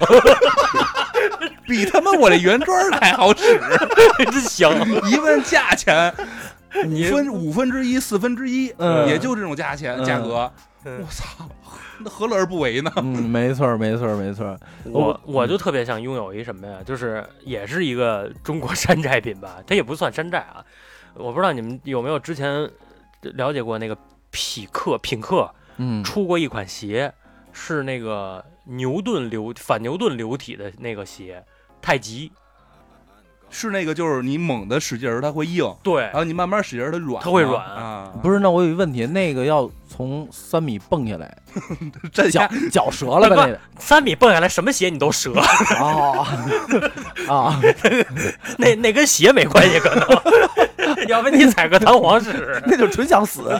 比他妈我这原装还好使。[LAUGHS] 真香。一问价钱，五分五分之一、四分之一，嗯也就这种价钱嗯价格。嗯我操，那何乐而不为呢？[LAUGHS] 嗯，没错儿没错儿没错儿，我我就特别想拥有一什么呀？就是也是一个中国山寨品吧，它也不算山寨啊。我不知道你们有没有之前了解过那个匹克品克嗯出过一款鞋，是那个牛顿流反牛顿流体的那个鞋，太极。是那个，就是你猛的使劲儿，它会硬，对然，后你慢慢使劲儿，它软，它会软啊。不是，那我有一个问题，那个要从三米蹦下来，[LAUGHS] 脚这下脚折了吧？那个三米蹦下来，什么鞋你都折，哦 [LAUGHS] 啊，那那跟鞋没关系，可能。[LAUGHS] 要不你踩个弹簧试试。那就纯想死。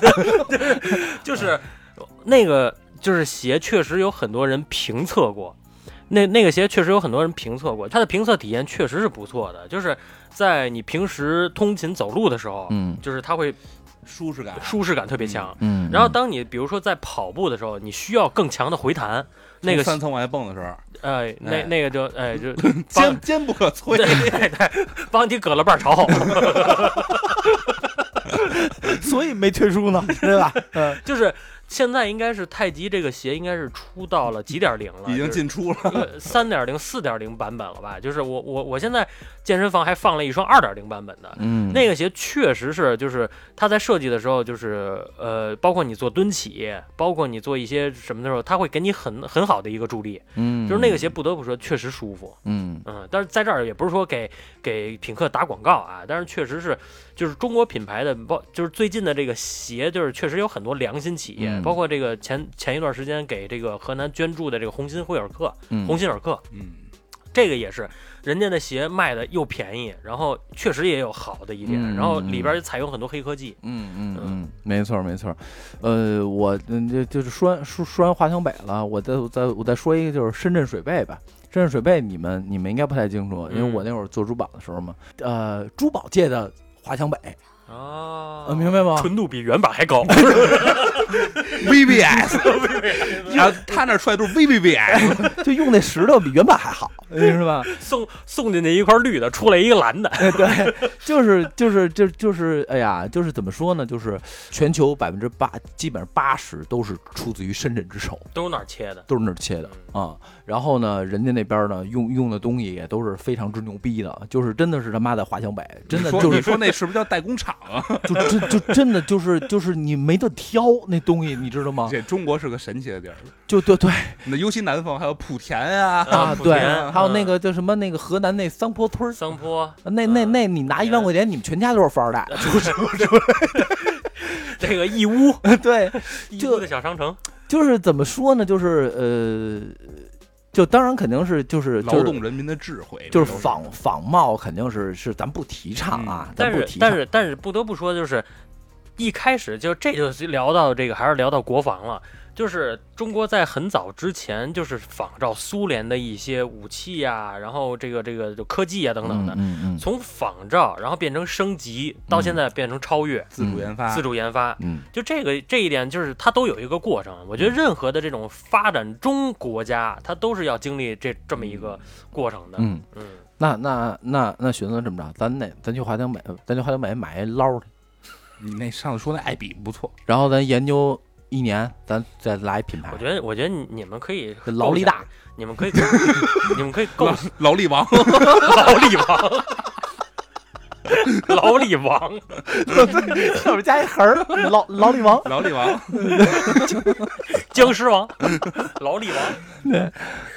就是那个就是鞋，确实有很多人评测过。那那个鞋确实有很多人评测过，它的评测体验确实是不错的。就是在你平时通勤走路的时候，嗯就是它会舒适感，舒适感特别强。嗯，然后当你比如说在跑步的时候，你需要更强的回弹，那个三层往下蹦的时候，呃那哎那个就哎就 [LAUGHS] 坚帮坚不可摧对。对对，帮你搁了半朝后，[LAUGHS] 所以没退出呢，对吧？嗯 [LAUGHS] 就是现在应该是太极这个鞋应该是出到了几点零了，已经进出了，呃，三点零、四点零版本了吧？就是我我我现在健身房还放了一双二点零版本的。嗯，那个鞋确实是，就是它在设计的时候，就是呃，包括你做蹲起，包括你做一些什么的时候，它会给你很很好的一个助力。嗯，就是那个鞋，不得不说确实舒服，嗯嗯。但是在这儿也不是说给给品客打广告啊，但是确实是，就是中国品牌的，包就是最近的这个鞋，就是确实有很多良心企业，嗯。包括这个前前一段时间给这个河南捐助的这个鸿星惠尔克、嗯。鸿星尔克，嗯，这个也是人家的鞋卖的又便宜，然后确实也有好的一点，嗯然后里边也采用很多黑科技。嗯嗯嗯，没错没错，呃，我嗯就就是说完说说完华强北了，我再我再我再说一个就是深圳水贝吧，深圳水贝你们你们应该不太清楚，因为嗯。我那会儿做珠宝的时候嘛，呃，珠宝界的华强北，啊呃，明白吗？纯度比原版还高。VVS，然后他那出来都是 VVVS，[LAUGHS] 就用那石头比原版还好，是吧？送送进去一块绿的，出来一个蓝的。哎，对，就是就是就就是，哎呀，就是怎么说呢？就是全球百分之八，基本上八十都是出自于深圳之手，都是哪儿切的？都是那儿切的啊、然后呢，人家那边呢用用的东西也都是非常之牛逼的，就是真的是他妈的华强北，真的就是你说那是不是叫代工厂啊？[LAUGHS] 就真就真的就是就是你没得挑那东西，你知道吗？这中国是个神奇的地儿，就对对那尤其南方还有莆田啊，[LAUGHS] 啊，对，莆田还有那嗯个叫什么那个河南那桑坡村儿。桑坡那那那，你拿一万块钱，你们全家都是富二代，[LAUGHS] 就是这个义乌，对，义乌的小商城，就是怎么说呢？就是呃，就当然肯定是就是劳动人民的智慧，就是仿仿冒，肯定是是咱不提倡啊，咱但是不提倡。但是但是不得不说，就是一开始就这就聊到这个，还是聊到国防了。就是中国在很早之前，就是仿照苏联的一些武器呀、然后这个这个就科技啊等等的，嗯嗯从仿照，然后变成升级，到现在变成超越、自主研发，自主研发。嗯就这个这一点，就是它都有一个过程。我觉得任何的这种发展中国家，它都是要经历这这么一个过程的。嗯，嗯，那那那那寻思这么着，咱那咱去华强北，咱去华强北买一捞去，你那上次说那艾比不错，然后咱研究一年，咱再来一品牌。我，觉得我觉得你你们可以劳力大，你们可以 [LAUGHS] 你们可以够劳劳力王，劳力王。[LAUGHS] [LAUGHS] 劳力王，[LAUGHS] 后面加一横儿，劳劳力王。老李王，[LAUGHS] 僵尸王，老李王，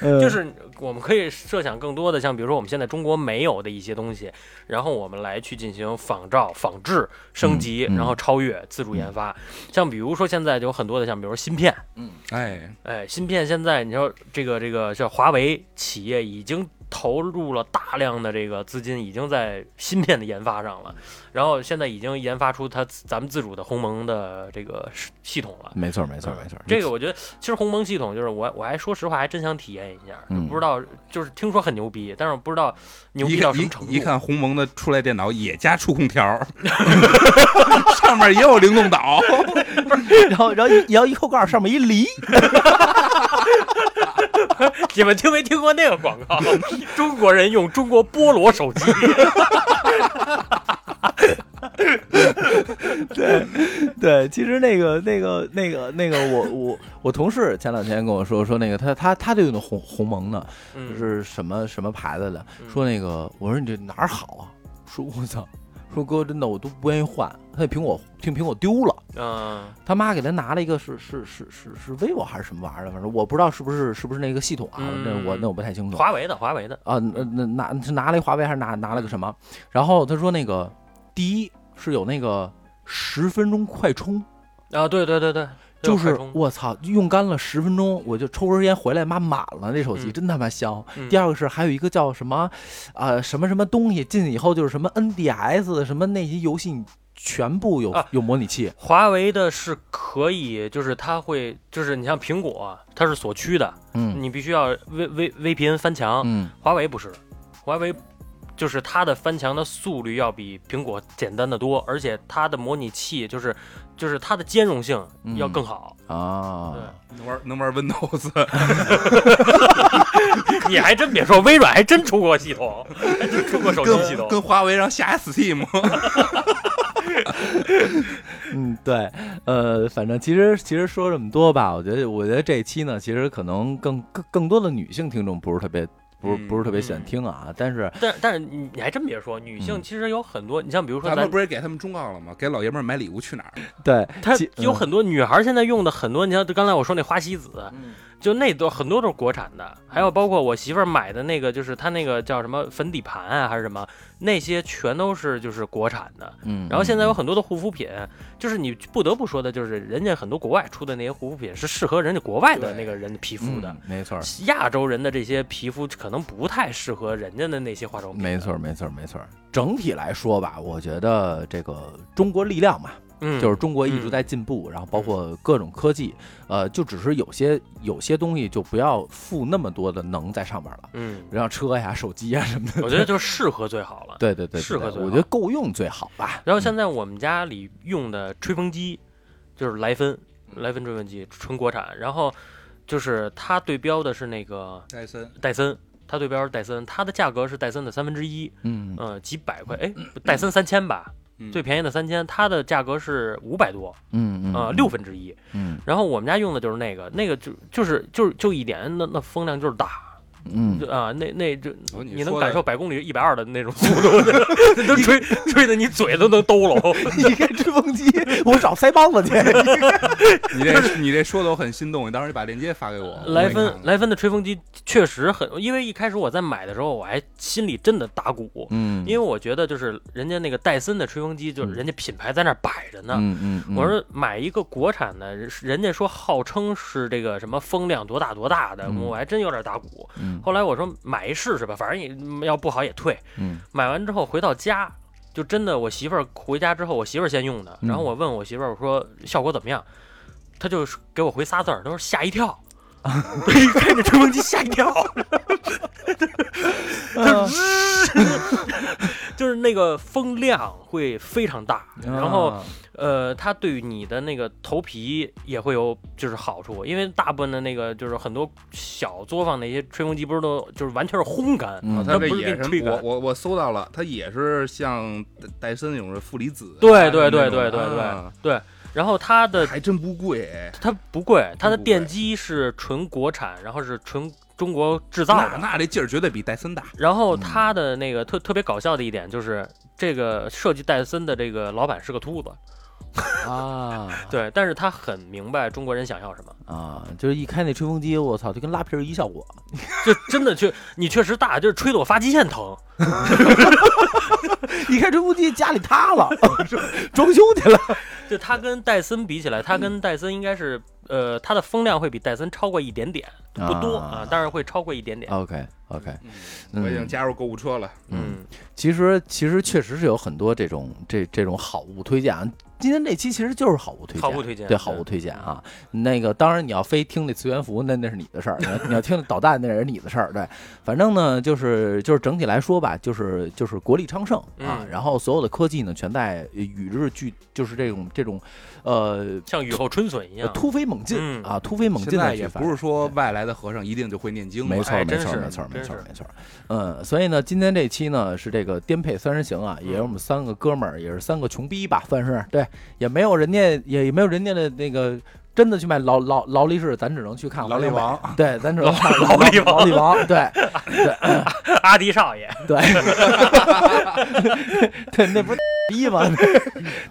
对就是我们可以设想更多的，像比如说我们现在中国没有的一些东西，然后我们来去进行仿照、仿制、升级，嗯嗯。然后超越、自主研发。像比如说现在就有很多的，像比如说芯片，嗯。哎，哎，芯片现在你说这个这个像华为企业已经投入了大量的这个资金，已经在芯片的研发上了，然后现在已经研发出它咱们自主的鸿蒙的这个系统了。没错没错没错，这个我觉得，其实鸿蒙系统就是我，我还说实话，还真想体验一下，嗯不知道就是听说很牛逼，但是我不知道牛逼到什么程度。一看鸿蒙的出来电脑也加触控条，[LAUGHS] 上面也有灵动岛，[LAUGHS] 然后然后一然后一后盖上面一梨，[LAUGHS] 你们听没听过那个广告？[LAUGHS] 中国人用中国菠萝手机，[LAUGHS] 对对，其实那个那个那个那个我我我同事前两天跟我说说那个他他他就用的鸿鸿蒙的，就嗯，是什么什么牌子的，嗯说那个我说你这哪儿好啊？说我操，说哥真的我都不愿意换，他那苹果听苹果丢了。嗯他妈给他拿了一个是是是是是 vivo 还是什么玩意儿的，反正我不知道是不是是不是那个系统啊，嗯那我那我不太清楚。华为的，华为的，啊，那那拿是拿了一华为还是拿拿了个什么？然后他说那个第一是有那个十分钟快充，啊，对对对对，就是我操，用干了十分钟我就抽根烟回来，妈满了那手机、嗯真他妈香。嗯第二个是还有一个叫什么，啊什么什么东西进去以后就是什么 NDS 的什么那些游戏你全部有、啊有模拟器，华为的是可以，就是它会，就是你像苹果，它是锁区的，嗯你必须要 V V VPN 翻墙，嗯华为不是，华为就是它的翻墙的速率要比苹果简单的多，而且它的模拟器就是就是它的兼容性要更好。啊，能玩能玩 Windows，[LAUGHS] 你还真别说，微软还真出过系统，还真出过手机系统。跟跟华为让下 Steam，[LAUGHS] 嗯，对，呃，反正其实其实说这么多吧，我觉得我觉得这一期呢，其实可能更更更多的女性听众不是特别不是不是特别喜欢听啊，但是但但是你你还真别说，女性嗯其实有很多，你像比如说咱咱们不是给他们忠告了吗？给老爷们儿买礼物去哪儿？对它其嗯有很多女孩现在用的很多，你像刚才我说那花西子，就那都很多都是国产的，还有包括我媳妇儿买的那个，就是她那个叫什么粉底盘啊，还是什么，那些全都是就是国产的。嗯，然后现在有很多的护肤品，就是你不得不说的，就是人家很多国外出的那些护肤品是适合人家国外的那个人的皮肤的嗯，没错。亚洲人的这些皮肤可能不太适合人家的那些化妆品。没错，，没错，没错。整体来说吧，我觉得这个中国力量嘛，嗯就是中国一直嗯在进步，然后包括各种科技，呃，就只是有些有些东西就不要付那么多的能在上面了，嗯，然后车呀、手机呀什么的。我觉得就适合最好了。[LAUGHS] 对对对，对适合最好我觉得够用最好吧。然后现在我们家里用的吹风机就是莱芬，莱芬吹风机纯国产，然后就是它对标的是那个戴森戴森，它对标是戴森，它的价格是戴森的三分之一，嗯嗯，几百块，哎，[CLEARS THROAT] 戴森三千吧，嗯最便宜的三千，它的价格是五百多，嗯嗯，呃，嗯六分之一。嗯然后我们家用的就是那个，那个就就是就是就一点，那那风量就是大，嗯就啊，那那这哦你你能感受百公里一百二的那种速度，那 [LAUGHS] 都吹吹的你嘴都能兜了。[LAUGHS] 你看吹风机，我找腮帮子去。[LAUGHS] 你这你这说的我很心动，你当时候你把链接发给我。莱芬莱芬的吹风机确实很，因为一开始我在买的时候，我还心里真的打鼓，嗯，因为我觉得就是人家那个戴森的吹风机，就是人家品牌在那摆着呢。嗯嗯嗯，我说买一个国产的，人家说号称是这个什么风量多大多大的，嗯我还真有点打鼓。嗯后来我说买一试试吧，反正也要不好也退。嗯。买完之后回到家，就真的我媳妇儿回家之后，我媳妇儿先用的，嗯。然后我问我媳妇儿我说效果怎么样，她就给我回仨字儿，她说吓一跳。一 [LAUGHS] [LAUGHS] 看着吹风机吓一跳，[LAUGHS] 嗯就是那个风量会非常大，然后啊呃，它对于你的那个头皮也会有就是好处，因为大部分的那个就是很多小作坊那些吹风机不是都就是完全是烘干，它不是也是我给你吹干。我我搜到了，它也是像戴戴森那种负离子啊，对对对对对对啊对，然后它的还真不贵哎。它不贵，它的电机是纯国产，然后是纯中国制造那的。那这劲儿绝对比戴森大。然后嗯它的那个特特别搞笑的一点就是，这个设计戴森的这个老板是个秃子，啊 [LAUGHS] 对，但是他很明白中国人想要什么，啊，就是一开那吹风机，我操，就跟拉皮儿一效果。[LAUGHS] 就真的确你确实大，就是吹的我发际线疼。[LAUGHS] [LAUGHS] 一开吹风机，家里塌了，[LAUGHS] 装修去了。[LAUGHS] 就它跟戴森比起来，它跟戴森应该是呃，它的风量会比戴森超过一点点，不多啊啊，但是会超过一点点。OK OK，我已经加入购物车了。嗯，其实其实确实是有很多这种这这种好物推荐啊。今天这期其实就是好物推荐，好物推荐对对好物推荐啊。那个当然你要非听那次元服，那那是你的事儿；[LAUGHS] 你要听导弹，那也是你的事儿。对，反正呢，就是就是整体来说吧，就是就是国力昌盛啊。嗯然后所有的科技呢，全在与日俱，就是这种这种呃像雨后春笋一样。突飞猛进嗯啊，突飞猛进的也不是说外来的和尚一定就会念经嘛，没错，没错，没错，没，错没错。嗯，所以呢，今天这期呢是这个颠沛三人行啊，也是我们三个哥们儿，也是三个穷逼吧，算是对，也没有人家，也没有人家的那个真的去买劳劳劳力士，咱只能去看劳力王王，对，咱只能看劳力王劳力王，对 [LAUGHS] 阿迪少爷，[LAUGHS] 对。[LAUGHS] 对，那不是逼吗？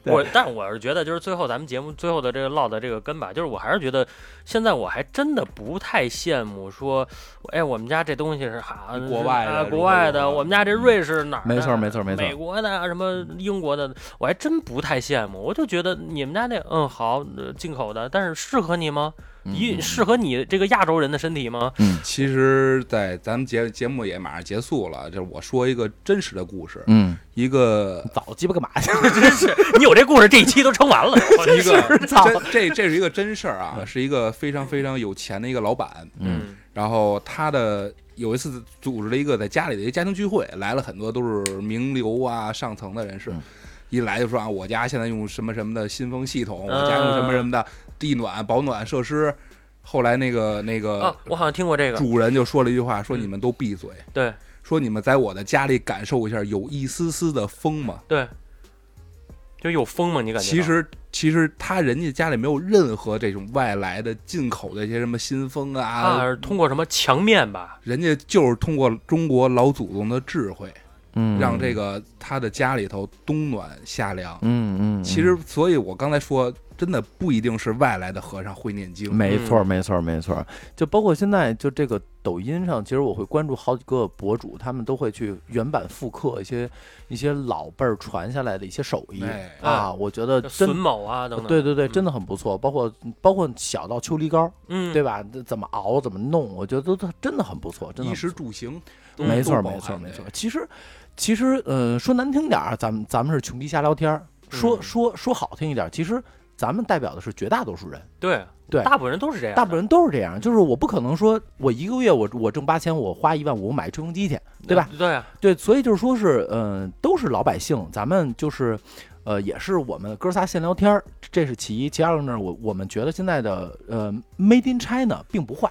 对。我，但我是觉得，就是最后咱们节目最后的这个落的这个根吧，就是我还是觉得，现在我还真的不太羡慕说，哎，我们家这东西是哈国外的国外的，我们家这瑞士哪儿的？没错没错没错。美国的啊什么英国的，我还真不太羡慕。我就觉得你们家那嗯好，呃进口的，但是适合你吗？一适合你这个亚洲人的身体吗？嗯其实，在咱们节节目也马上结束了，就是我说一个真实的故事，嗯，一个早鸡巴干嘛去了？[LAUGHS] 真是，你有这故事，这一期都撑完了。[LAUGHS] 一个操 [LAUGHS] 真这这是一个真事儿啊，是一个非常非常有钱的一个老板，嗯然后他的有一次组织了一个在家里的一个家庭聚会，来了很多都是名流啊上层的人士，嗯一来就说啊，我家现在用什么什么的新风系统，嗯我家用什么什么的地暖保暖设施。后来那个那个啊，我好像听过这个。主人就说了一句话，说嗯你们都闭嘴，对说你们在我的家里感受一下有一丝丝的风吗？对，就有风吗？你感觉？其实其实他人家家里没有任何这种外来的进口的一些什么新风啊，啊，是通过什么墙面吧？人家就是通过中国老祖宗的智慧，嗯，让这个他的家里头冬暖夏凉。嗯嗯，其实，所以我刚才说，真的不一定是外来的和尚会念经。没错，嗯没错，没错。就包括现在，就这个抖音上，其实我会关注好几个博主，他们都会去原版复刻一些一些老辈儿传下来的一些手艺哎啊，我觉得榫真。卯啊等等。对对对，嗯真的很不错，包括包括小到秋梨膏，嗯，对吧？怎么熬，怎么弄，我觉得都都真的很不错，真的衣食住行，嗯没错，没错，没错。其实，其实，呃，说难听点儿，咱们咱们是穷逼瞎聊天儿，说嗯说说好听一点，其实咱们代表的是绝大多数人，对对大部分人都是这样，大部分人都是这样，就是我不可能说我一个月我我挣八千，我花一万五我买吹风机去，对吧？？对啊，对，所以就是说是，嗯、都是老百姓，咱们就是，呃，也是我们哥仨闲聊天儿，这是其一。其二呢，我我们觉得现在的呃，Made in China 并不坏，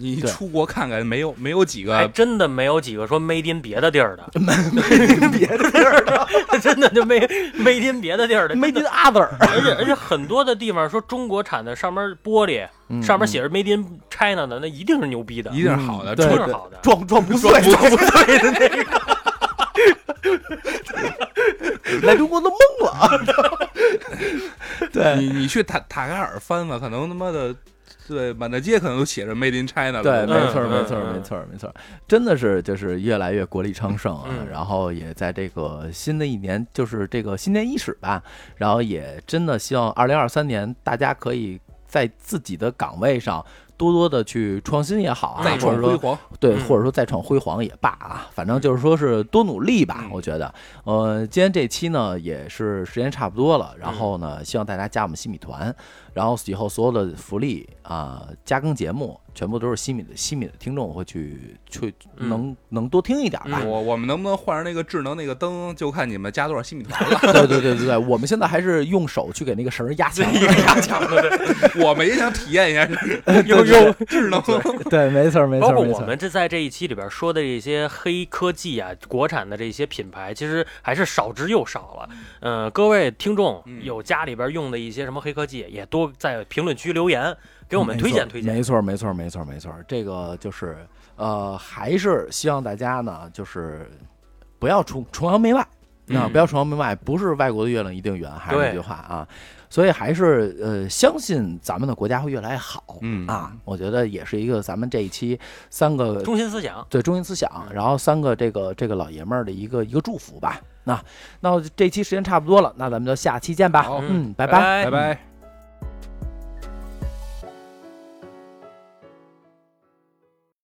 你出国看看，没有没有几还个真的没有几个说 made in 别的地儿的，[LAUGHS] made in，别的地儿的？[LAUGHS] 真的就没 made in 别的地儿的。Made in Other，而且而且很多的地方说中国产的，上面玻璃嗯上面写着 Made in China 的，那一定是牛逼的，一定是好的，嗯对一定是好的。撞撞不碎，撞不碎的那个，[LAUGHS] 来中国都懵了。对。你你去塔塔卡尔翻翻，可能他妈的，对，满大街可能都写着 Made in China 了。对，没错，嗯没错，嗯没错，没错，真的是就是越来越国力昌盛啊。嗯然后也在这个新的一年，就是这个新年伊始吧，然后也真的希望二零二三年大家可以在自己的岗位上多多的去创新也好啊，再或者说创辉煌。对，嗯或者说再创辉煌也罢啊，反正就是说是多努力吧，嗯我觉得。呃，今天这期呢也是时间差不多了，然后呢，希望大家加我们新米团，然后以后所有的福利啊、加更节目全部都是西米的西米的听众会去去嗯能、能多听一点吧。我我们能不能换上那个智能那个灯，就看你们加多少西米团了。[LAUGHS] 对对对对对，我们现在还是用手去给那个绳儿压墙。压强的，对我们也想体验一下有有智能。对，没错没错包括。我们这在这一期里边说的这些黑科技啊，国产的这些品牌，其实还是少之又少了。嗯、各位听众嗯有家里边用的一些什么黑科技，也多在评论区留言，给我们推荐推荐。没错，没错，没错，没错。这个就是呃，还是希望大家呢，就是不要崇崇洋媚外。那、嗯不要崇洋媚外，不是外国的月亮一定圆，还是那句话啊。所以还是呃，相信咱们的国家会越来越好。嗯啊，我觉得也是一个咱们这一期三个中心思想，对中心思想，然后三个这个这个老爷们儿的一个一个祝福吧。那那这期时间差不多了，那咱们就下期见吧。好嗯，拜拜拜拜。